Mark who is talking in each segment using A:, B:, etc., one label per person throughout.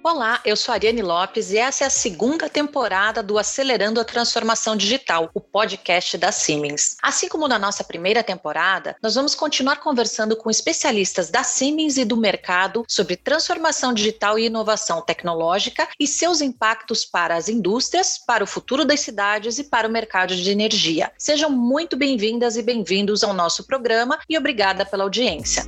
A: Olá, eu sou Ariane Lopes e essa é a segunda temporada do Acelerando a Transformação Digital, o podcast da Siemens. Assim como na nossa primeira temporada, nós vamos continuar conversando com especialistas da Siemens e do mercado sobre transformação digital e inovação tecnológica e seus impactos para as indústrias, para o futuro das cidades e para o mercado de energia. Sejam muito bem-vindas e bem-vindos ao nosso programa e obrigada pela audiência.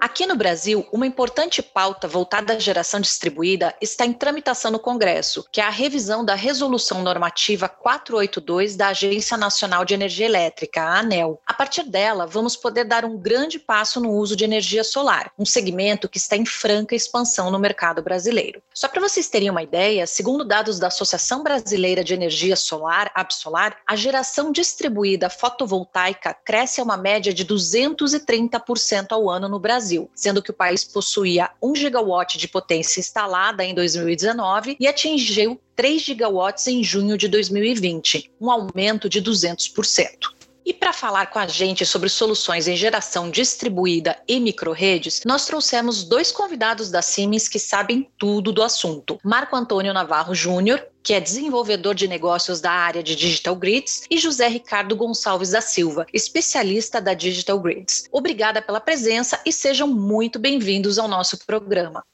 A: Aqui no Brasil, uma importante pauta voltada à geração distribuída está em tramitação no Congresso, que é a revisão da Resolução Normativa 482 da Agência Nacional de Energia Elétrica, a ANEL. A partir dela, vamos poder dar um grande passo no uso de energia solar, um segmento que está em franca expansão no mercado brasileiro. Só para vocês terem uma ideia, segundo dados da Associação Brasileira de Energia Solar, ABSolar, a geração distribuída fotovoltaica cresce a uma média de 230% ao ano no Brasil sendo que o país possuía 1 gigawatt de potência instalada em 2019 e atingiu 3 gigawatts em junho de 2020, um aumento de 200%. E para falar com a gente sobre soluções em geração distribuída e microredes, nós trouxemos dois convidados da Siemens que sabem tudo do assunto. Marco Antônio Navarro Júnior, que é desenvolvedor de negócios da área de Digital Grids, e José Ricardo Gonçalves da Silva, especialista da Digital Grids. Obrigada pela presença e sejam muito bem-vindos ao nosso programa.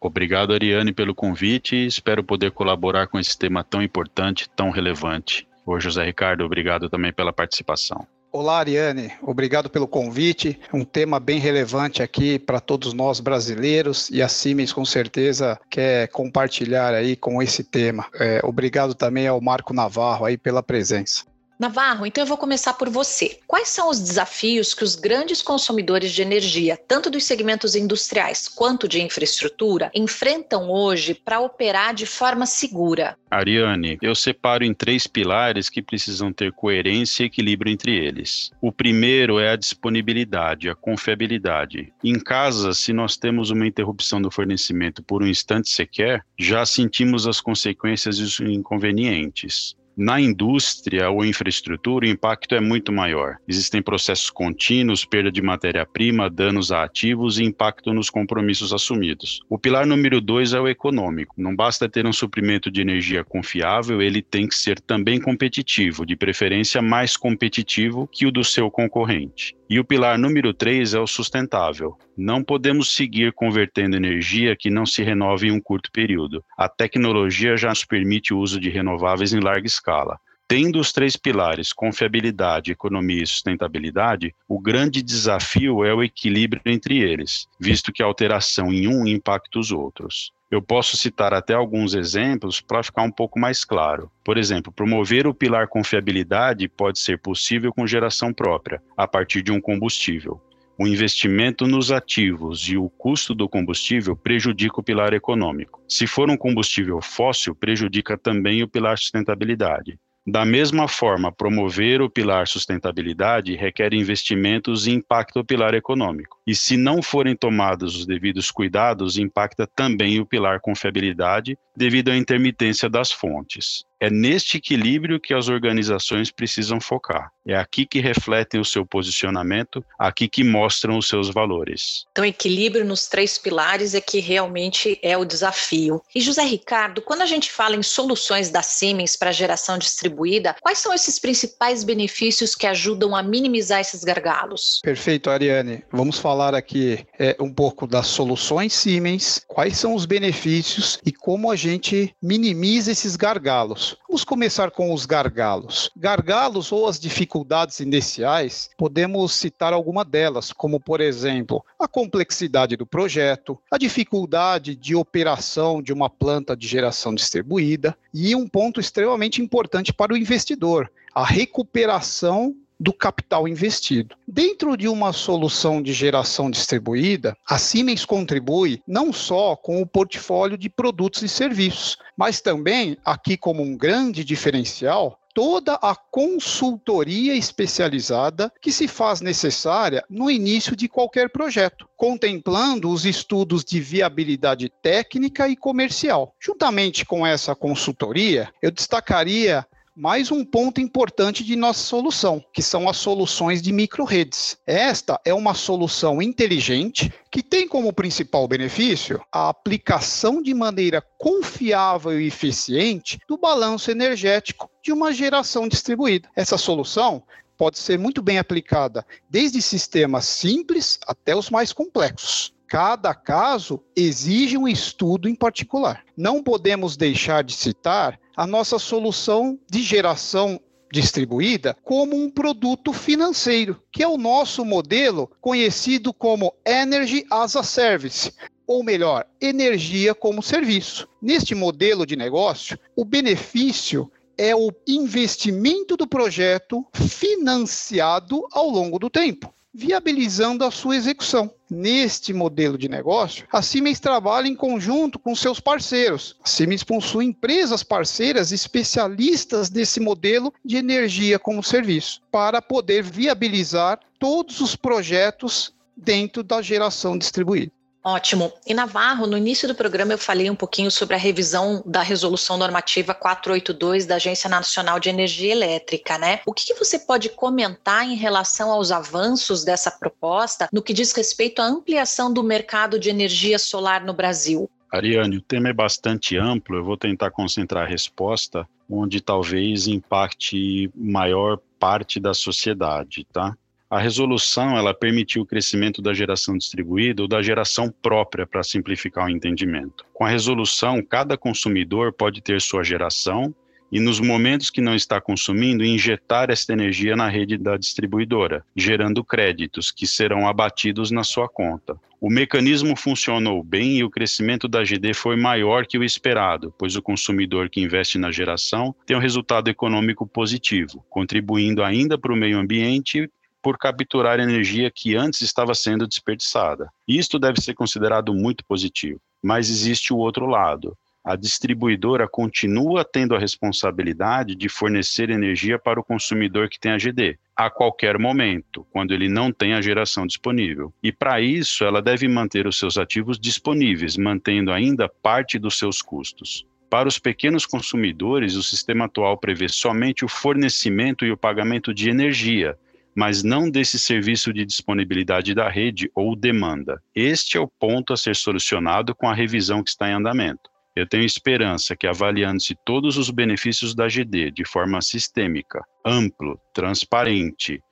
B: Obrigado, Ariane, pelo convite e espero poder colaborar com esse tema tão importante, tão relevante. Ô José Ricardo, obrigado também pela participação.
C: Olá, Ariane. Obrigado pelo convite. Um tema bem relevante aqui para todos nós brasileiros e a Siemens com certeza quer compartilhar aí com esse tema. É, obrigado também ao Marco Navarro aí pela presença.
A: Navarro, então eu vou começar por você. Quais são os desafios que os grandes consumidores de energia, tanto dos segmentos industriais quanto de infraestrutura, enfrentam hoje para operar de forma segura?
B: Ariane, eu separo em três pilares que precisam ter coerência e equilíbrio entre eles. O primeiro é a disponibilidade, a confiabilidade. Em casa, se nós temos uma interrupção do fornecimento por um instante sequer, já sentimos as consequências e os inconvenientes. Na indústria ou infraestrutura, o impacto é muito maior. Existem processos contínuos, perda de matéria-prima, danos a ativos e impacto nos compromissos assumidos. O pilar número dois é o econômico. Não basta ter um suprimento de energia confiável, ele tem que ser também competitivo, de preferência mais competitivo que o do seu concorrente. E o pilar número 3 é o sustentável. Não podemos seguir convertendo energia que não se renove em um curto período. A tecnologia já nos permite o uso de renováveis em larga escala. Tendo os três pilares, confiabilidade, economia e sustentabilidade, o grande desafio é o equilíbrio entre eles, visto que a alteração em um impacta os outros. Eu posso citar até alguns exemplos para ficar um pouco mais claro. Por exemplo, promover o pilar confiabilidade pode ser possível com geração própria, a partir de um combustível. O investimento nos ativos e o custo do combustível prejudica o pilar econômico. Se for um combustível fóssil, prejudica também o pilar sustentabilidade. Da mesma forma, promover o pilar sustentabilidade requer investimentos e impacta o pilar econômico. E se não forem tomados os devidos cuidados, impacta também o pilar confiabilidade devido à intermitência das fontes. É neste equilíbrio que as organizações precisam focar. É aqui que refletem o seu posicionamento, aqui que mostram os seus valores.
A: Então, equilíbrio nos três pilares é que realmente é o desafio. E José Ricardo, quando a gente fala em soluções da Siemens para geração distribuída, quais são esses principais benefícios que ajudam a minimizar esses gargalos?
C: Perfeito, Ariane. Vamos falar aqui é, um pouco das soluções Siemens, quais são os benefícios e como a gente minimiza esses gargalos. Vamos começar com os gargalos. Gargalos ou as dificuldades iniciais, podemos citar alguma delas, como por exemplo, a complexidade do projeto, a dificuldade de operação de uma planta de geração distribuída e um ponto extremamente importante para o investidor, a recuperação do capital investido. Dentro de uma solução de geração distribuída, a Siemens contribui não só com o portfólio de produtos e serviços, mas também, aqui como um grande diferencial, toda a consultoria especializada que se faz necessária no início de qualquer projeto, contemplando os estudos de viabilidade técnica e comercial. Juntamente com essa consultoria, eu destacaria mais um ponto importante de nossa solução, que são as soluções de microredes. Esta é uma solução inteligente que tem como principal benefício a aplicação de maneira confiável e eficiente do balanço energético de uma geração distribuída. Essa solução pode ser muito bem aplicada desde sistemas simples até os mais complexos. Cada caso exige um estudo em particular. Não podemos deixar de citar a nossa solução de geração distribuída como um produto financeiro, que é o nosso modelo conhecido como Energy as a Service, ou melhor, energia como serviço. Neste modelo de negócio, o benefício é o investimento do projeto financiado ao longo do tempo viabilizando a sua execução. Neste modelo de negócio, a Siemens trabalha em conjunto com seus parceiros. A Siemens possui empresas parceiras especialistas desse modelo de energia como serviço, para poder viabilizar todos os projetos dentro da geração distribuída.
A: Ótimo. E Navarro, no início do programa eu falei um pouquinho sobre a revisão da resolução normativa 482 da Agência Nacional de Energia Elétrica, né? O que, você pode comentar em relação aos avanços dessa proposta no que diz respeito à ampliação do mercado de energia solar no Brasil?
B: Ariane, o tema é bastante amplo, eu vou tentar concentrar a resposta onde talvez impacte maior parte da sociedade, tá? A resolução ela permitiu o crescimento da geração distribuída ou da geração própria para simplificar o entendimento. Com a resolução, cada consumidor pode ter sua geração e nos momentos que não está consumindo, injetar esta energia na rede da distribuidora, gerando créditos que serão abatidos na sua conta. O mecanismo funcionou bem e o crescimento da GD foi maior que o esperado, pois o consumidor que investe na geração tem um resultado econômico positivo, contribuindo ainda para o meio ambiente por capturar energia que antes estava sendo desperdiçada. Isto deve ser considerado muito positivo. Mas existe o outro lado. A distribuidora continua tendo a responsabilidade de fornecer energia para o consumidor que tem a GD, a qualquer momento, quando ele não tem a geração disponível. E para isso, ela deve manter os seus ativos disponíveis, mantendo ainda parte dos seus custos. Para os pequenos consumidores, o sistema atual prevê somente o fornecimento e o pagamento de energia, mas não desse serviço de disponibilidade da rede ou demanda. Este é o ponto a ser solucionado com a revisão que está em andamento. Eu tenho esperança que, avaliando-se todos os benefícios da GD de forma sistêmica, amplo, transparente,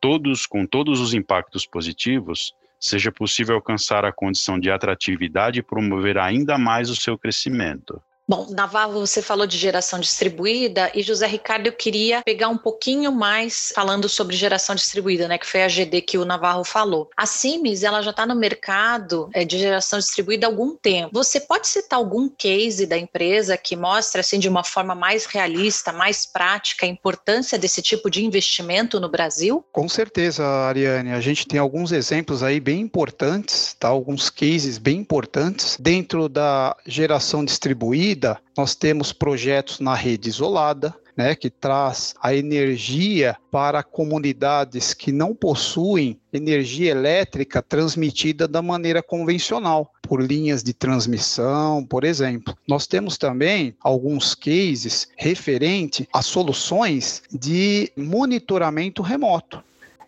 B: todos com todos os impactos positivos, seja possível alcançar a condição de atratividade e promover ainda mais o seu crescimento.
A: Bom, Navarro, você falou de geração distribuída e José Ricardo, eu queria pegar um pouquinho mais falando sobre geração distribuída, né, que foi a GD que o Navarro falou. A Siemens, ela já está no mercado é, de geração distribuída há algum tempo. Você pode citar algum case da empresa que mostra, assim, de uma forma mais realista, mais prática, a importância desse tipo de investimento no Brasil?
C: Com certeza, Ariane. A gente tem alguns exemplos aí bem importantes, tá? Alguns cases bem importantes dentro da geração distribuída nós temos projetos na rede isolada, né, que traz a energia para comunidades que não possuem energia elétrica transmitida da maneira convencional, por linhas de transmissão, por exemplo. Nós temos também alguns cases referente a soluções de monitoramento remoto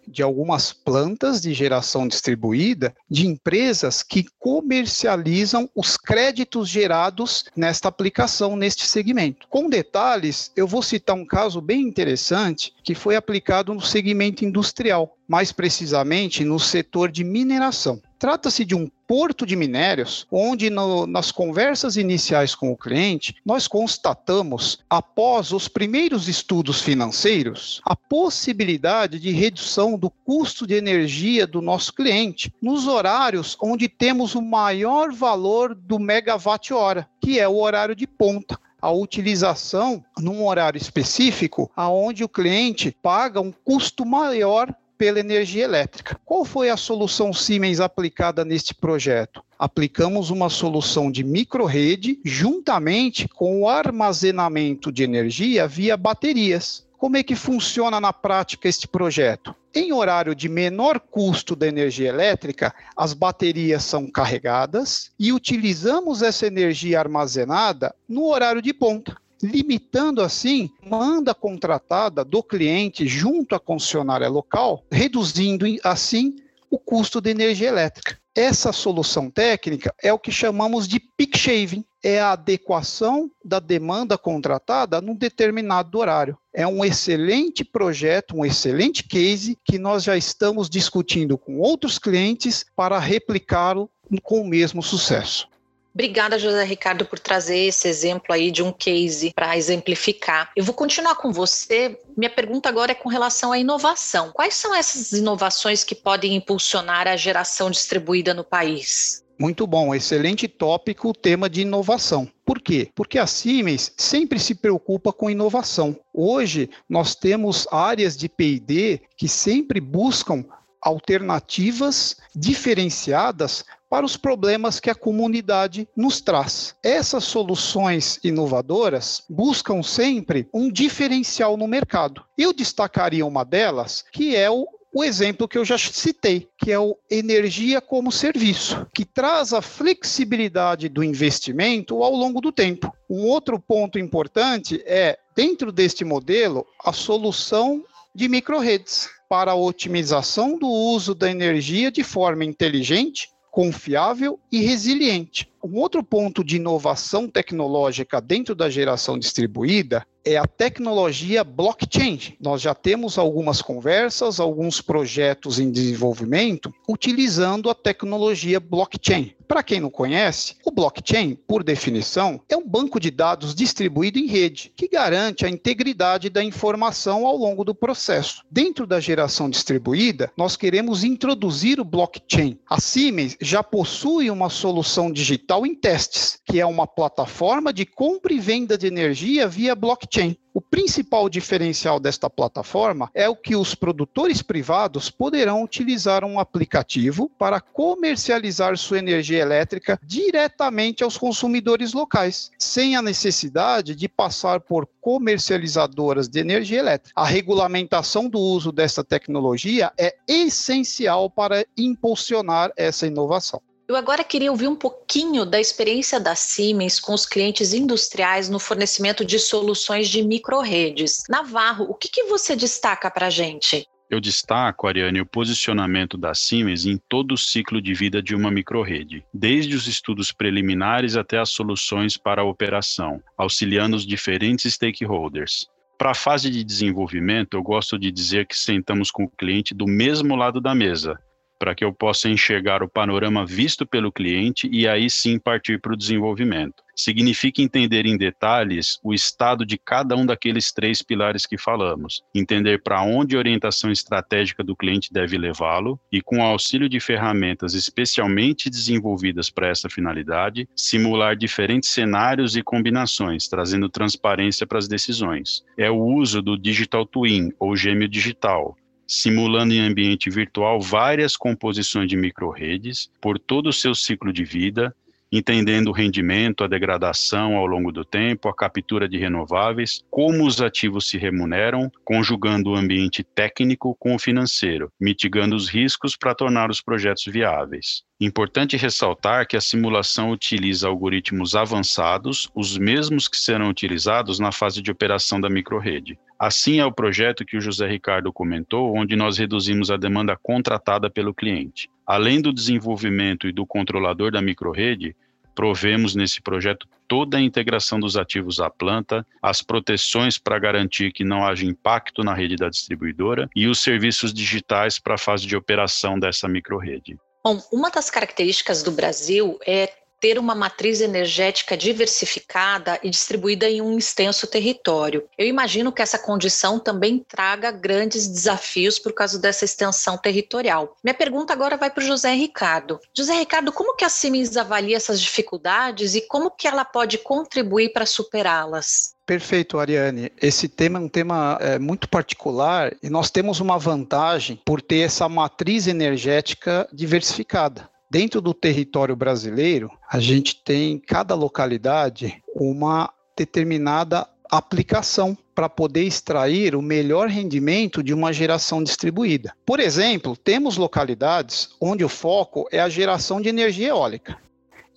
C: de algumas plantas de geração distribuída de empresas que comercializam os créditos gerados nesta aplicação, neste segmento. Com detalhes, eu vou citar um caso bem interessante que foi aplicado no segmento industrial, mais precisamente no setor de mineração. Trata-se de um porto de minérios, onde no, nas conversas iniciais com o cliente, nós constatamos, após os primeiros estudos financeiros, a possibilidade de redução do custo de energia do nosso cliente nos horários onde temos o maior valor do megawatt-hora, que é o horário de ponta. A utilização num horário específico, aonde o cliente paga um custo maior pela energia elétrica. Qual foi a solução Siemens aplicada neste projeto? aplicamos uma solução de microrede juntamente com o armazenamento de energia via baterias. Como é que funciona na prática este projeto? Em horário de menor custo da energia elétrica, as baterias são carregadas e utilizamos essa energia armazenada no horário de ponta limitando assim manda contratada do cliente junto à concessionária local, reduzindo assim o custo da energia elétrica. Essa solução técnica é o que chamamos de peak shaving, é a adequação da demanda contratada num determinado horário. É um excelente projeto, um excelente case que nós já estamos discutindo com outros clientes para replicá-lo com o mesmo sucesso.
A: Obrigada, José Ricardo, por trazer esse exemplo aí de um case para exemplificar. Eu vou continuar com você. Minha pergunta agora é com relação à inovação. Quais são essas inovações que podem impulsionar a geração distribuída no país?
C: Muito bom, excelente tópico, o tema de inovação. Por quê? Porque a Siemens sempre se preocupa com inovação. Hoje, nós temos áreas de PD que sempre buscam alternativas diferenciadas para os problemas que a comunidade nos traz. Essas soluções inovadoras buscam sempre um diferencial no mercado. Eu destacaria uma delas, que é o o exemplo que eu já citei, que é o energia como serviço, que traz a flexibilidade do investimento ao longo do tempo. Um outro ponto importante é, dentro deste modelo, a solução de microredes para a otimização do uso da energia de forma inteligente, confiável e resiliente. Um outro ponto de inovação tecnológica dentro da geração distribuída é a tecnologia blockchain. Nós já temos algumas conversas, alguns projetos em desenvolvimento utilizando a tecnologia blockchain. Para quem não conhece, o blockchain, por definição, é um banco de dados distribuído em rede, que garante a integridade da informação ao longo do processo. Dentro da geração distribuída, nós queremos introduzir o blockchain. A Siemens já possui uma solução digital em testes, que é uma plataforma de compra e venda de energia via blockchain. O principal diferencial desta plataforma é o que os produtores privados poderão utilizar um aplicativo para comercializar sua energia elétrica diretamente aos consumidores locais, sem a necessidade de passar por comercializadoras de energia elétrica. A regulamentação do uso dessa tecnologia é essencial para impulsionar essa inovação.
A: Eu agora queria ouvir um pouquinho da experiência da Siemens com os clientes industriais no fornecimento de soluções de microredes. Navarro, o que, que você destaca para a gente?
B: Eu destaco, Ariane, o posicionamento da Siemens em todo o ciclo de vida de uma microrede, desde os estudos preliminares até as soluções para a operação, auxiliando os diferentes stakeholders. Para a fase de desenvolvimento, eu gosto de dizer que sentamos com o cliente do mesmo lado da mesa, para que eu possa enxergar o panorama visto pelo cliente e aí sim partir para o desenvolvimento. Significa entender em detalhes o estado de cada um daqueles três pilares que falamos, entender para onde a orientação estratégica do cliente deve levá-lo e, com o auxílio de ferramentas especialmente desenvolvidas para essa finalidade, simular diferentes cenários e combinações, trazendo transparência para as decisões. É o uso do Digital Twin, ou gêmeo digital, simulando em ambiente virtual várias composições de microredes por todo o seu ciclo de vida, entendendo o rendimento, a degradação ao longo do tempo, a captura de renováveis, como os ativos se remuneram, conjugando o ambiente técnico com o financeiro, mitigando os riscos para tornar os projetos viáveis. Importante ressaltar que a simulação utiliza algoritmos avançados, os mesmos que serão utilizados na fase de operação da microrede. Assim é o projeto que o José Ricardo comentou, onde nós reduzimos a demanda contratada pelo cliente. Além do desenvolvimento e do controlador da microrede, provemos nesse projeto toda a integração dos ativos à planta, as proteções para garantir que não haja impacto na rede da distribuidora e os serviços digitais para a fase de operação dessa microrede.
A: Bom, uma das características do Brasil é ter uma matriz energética diversificada e distribuída em um extenso território. Eu imagino que essa condição também traga grandes desafios por causa dessa extensão territorial. Minha pergunta agora vai para o José Ricardo. José Ricardo, como que a Siemens avalia essas dificuldades e como que ela pode contribuir para superá-las?
C: Perfeito, Ariane. Esse tema é um tema é, muito particular e nós temos uma vantagem por ter essa matriz energética diversificada. Dentro do território brasileiro, a gente tem em cada localidade uma determinada aplicação para poder extrair o melhor rendimento de uma geração distribuída. Por exemplo, temos localidades onde o foco é a geração de energia eólica.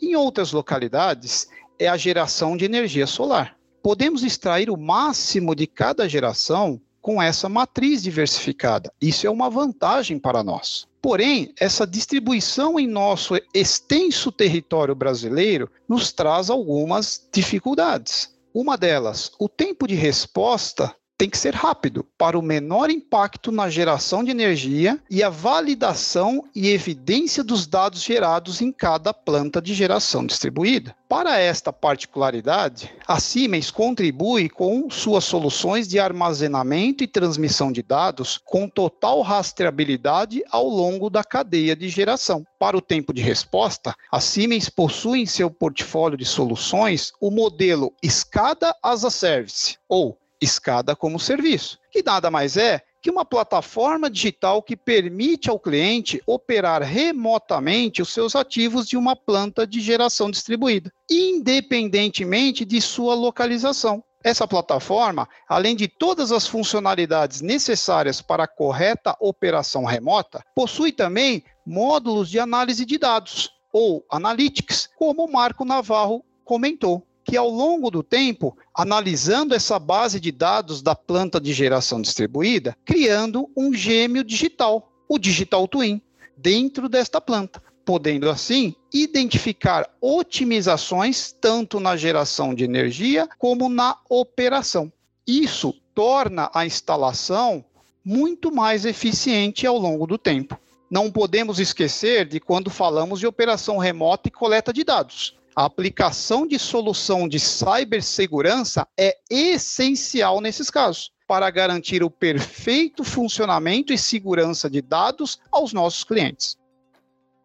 C: Em outras localidades, é a geração de energia solar podemos extrair o máximo de cada geração com essa matriz diversificada. Isso é uma vantagem para nós. Porém, essa distribuição em nosso extenso território brasileiro nos traz algumas dificuldades. Uma delas, o tempo de resposta tem que ser rápido para o menor impacto na geração de energia e a validação e evidência dos dados gerados em cada planta de geração distribuída. Para esta particularidade, a Siemens contribui com suas soluções de armazenamento e transmissão de dados com total rastreabilidade ao longo da cadeia de geração. Para o tempo de resposta, a Siemens possui em seu portfólio de soluções o modelo SCADA as a Service, ou escada como serviço, que nada mais é que uma plataforma digital que permite ao cliente operar remotamente os seus ativos de uma planta de geração distribuída, independentemente de sua localização. Essa plataforma, além de todas as funcionalidades necessárias para a correta operação remota, possui também módulos de análise de dados, ou analytics, como o Marco Navarro comentou que ao longo do tempo, analisando essa base de dados da planta de geração distribuída, criando um gêmeo digital, o Digital Twin, dentro desta planta, podendo assim identificar otimizações tanto na geração de energia como na operação. Isso torna a instalação muito mais eficiente ao longo do tempo. Não podemos esquecer de quando falamos de operação remota e coleta de dados. A aplicação de solução de cibersegurança é essencial nesses casos para garantir o perfeito funcionamento e segurança de dados aos nossos clientes.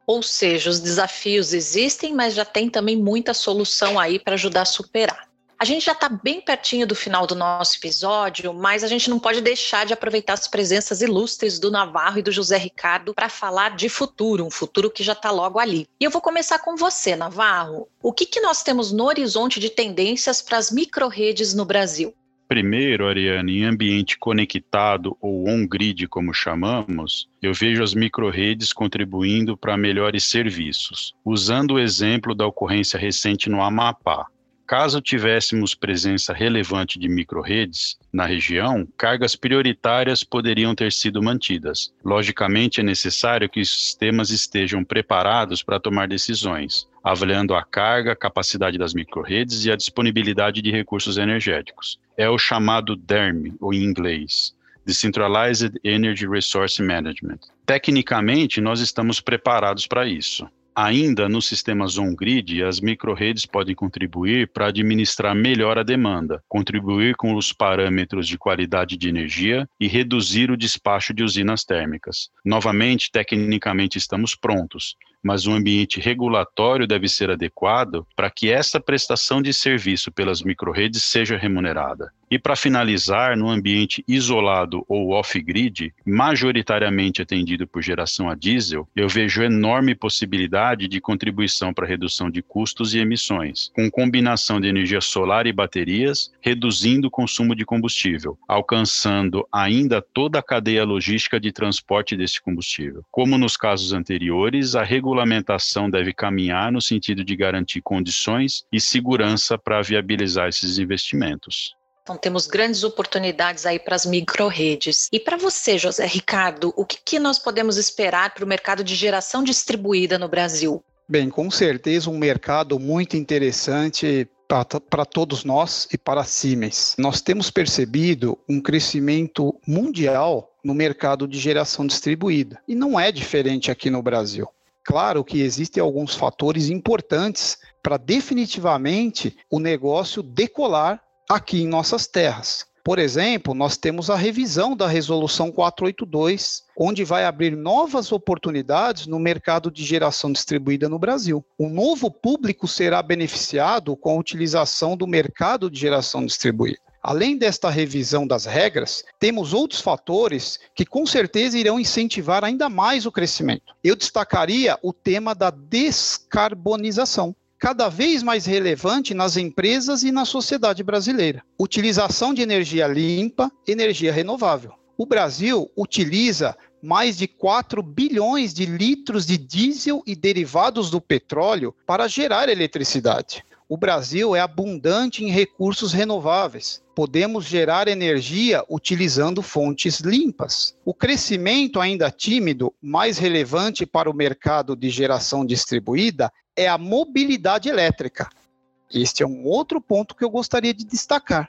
A: Ou seja, os desafios existem, mas já tem também muita solução aí para ajudar a superar. A gente já está bem pertinho do final do nosso episódio, mas a gente não pode deixar de aproveitar as presenças ilustres do Navarro e do José Ricardo para falar de futuro, um futuro que já está logo ali. E eu vou começar com você, Navarro. O que, que nós temos no horizonte de tendências para as microredes no Brasil?
B: Primeiro, Ariane, em ambiente conectado ou on-grid, como chamamos, eu vejo as microredes contribuindo para melhores serviços. Usando o exemplo da ocorrência recente no Amapá, Caso tivéssemos presença relevante de microredes na região, cargas prioritárias poderiam ter sido mantidas. Logicamente, é necessário que os sistemas estejam preparados para tomar decisões, avaliando a carga, capacidade das microredes e a disponibilidade de recursos energéticos. É o chamado DERM, ou em inglês. Decentralized Energy Resource Management. Tecnicamente, nós estamos preparados para isso. Ainda nos sistemas on-grid, as microredes podem contribuir para administrar melhor a demanda, contribuir com os parâmetros de qualidade de energia e reduzir o despacho de usinas térmicas. Novamente, tecnicamente estamos prontos, mas o ambiente regulatório deve ser adequado para que essa prestação de serviço pelas microredes seja remunerada. E para finalizar, no ambiente isolado ou off-grid, majoritariamente atendido por geração a diesel, eu vejo enorme possibilidade de contribuição para a redução de custos e emissões, com combinação de energia solar e baterias, reduzindo o consumo de combustível, alcançando ainda toda a cadeia logística de transporte desse combustível. Como nos casos anteriores, a regulamentação deve caminhar no sentido de garantir condições e segurança para viabilizar esses investimentos.
A: Então temos grandes oportunidades aí para as microredes. E para você, José Ricardo, o que, que nós podemos esperar para o mercado de geração distribuída no Brasil?
C: Bem, com certeza um mercado muito interessante para todos nós e para a Siemens. Nós temos percebido um crescimento mundial no mercado de geração distribuída. E não é diferente aqui no Brasil. Claro que existem alguns fatores importantes para definitivamente o negócio decolar aqui em nossas terras. Por exemplo, nós temos a revisão da Resolução 482, onde vai abrir novas oportunidades no mercado de geração distribuída no Brasil. O novo público será beneficiado com a utilização do mercado de geração distribuída. Além desta revisão das regras, temos outros fatores que com certeza irão incentivar ainda mais o crescimento. Eu destacaria o tema da descarbonização cada vez mais relevante nas empresas e na sociedade brasileira. Utilização de energia limpa, energia renovável. O Brasil utiliza mais de 4 bilhões de litros de diesel e derivados do petróleo para gerar eletricidade. O Brasil é abundante em recursos renováveis. Podemos gerar energia utilizando fontes limpas. O crescimento ainda tímido, mais relevante para o mercado de geração distribuída, é a mobilidade elétrica. Este é um outro ponto que eu gostaria de destacar.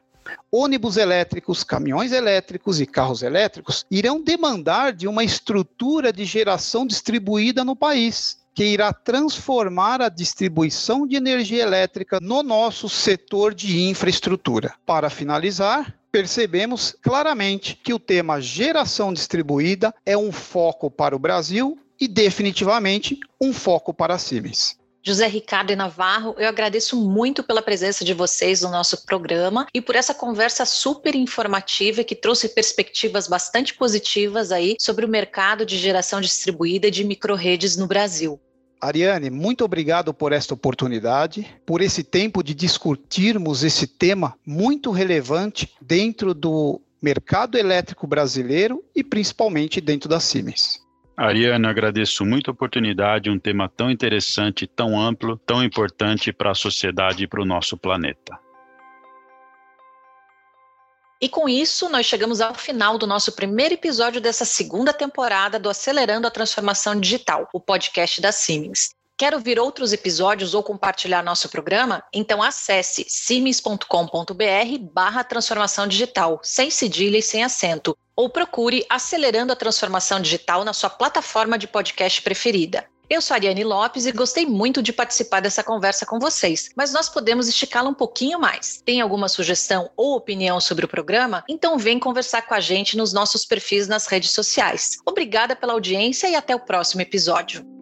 C: Ônibus elétricos, caminhões elétricos e carros elétricos irão demandar de uma estrutura de geração distribuída no país, que irá transformar a distribuição de energia elétrica no nosso setor de infraestrutura. Para finalizar, percebemos claramente que o tema geração distribuída é um foco para o Brasil e definitivamente um foco para a Siemens.
A: José Ricardo e Navarro, eu agradeço muito pela presença de vocês no nosso programa e por essa conversa super informativa que trouxe perspectivas bastante positivas aí sobre o mercado de geração distribuída de microredes no Brasil.
C: Ariane, muito obrigado por esta oportunidade, por esse tempo de discutirmos esse tema muito relevante dentro do mercado elétrico brasileiro e principalmente dentro da Siemens.
B: Ariana, agradeço muito a oportunidade, um tema tão interessante, tão amplo, tão importante para a sociedade e para o nosso planeta.
A: E com isso, nós chegamos ao final do nosso primeiro episódio dessa segunda temporada do Acelerando a Transformação Digital, o podcast da Siemens. Quer ouvir outros episódios ou compartilhar nosso programa? Então acesse siemens.com.br barra transformação digital, sem cedilha e sem acento, ou procure Acelerando a Transformação Digital na sua plataforma de podcast preferida. Eu sou Ariane Lopes e gostei muito de participar dessa conversa com vocês, mas nós podemos esticá-la um pouquinho mais. Tem alguma sugestão ou opinião sobre o programa? Então vem conversar com a gente nos nossos perfis nas redes sociais. Obrigada pela audiência e até o próximo episódio.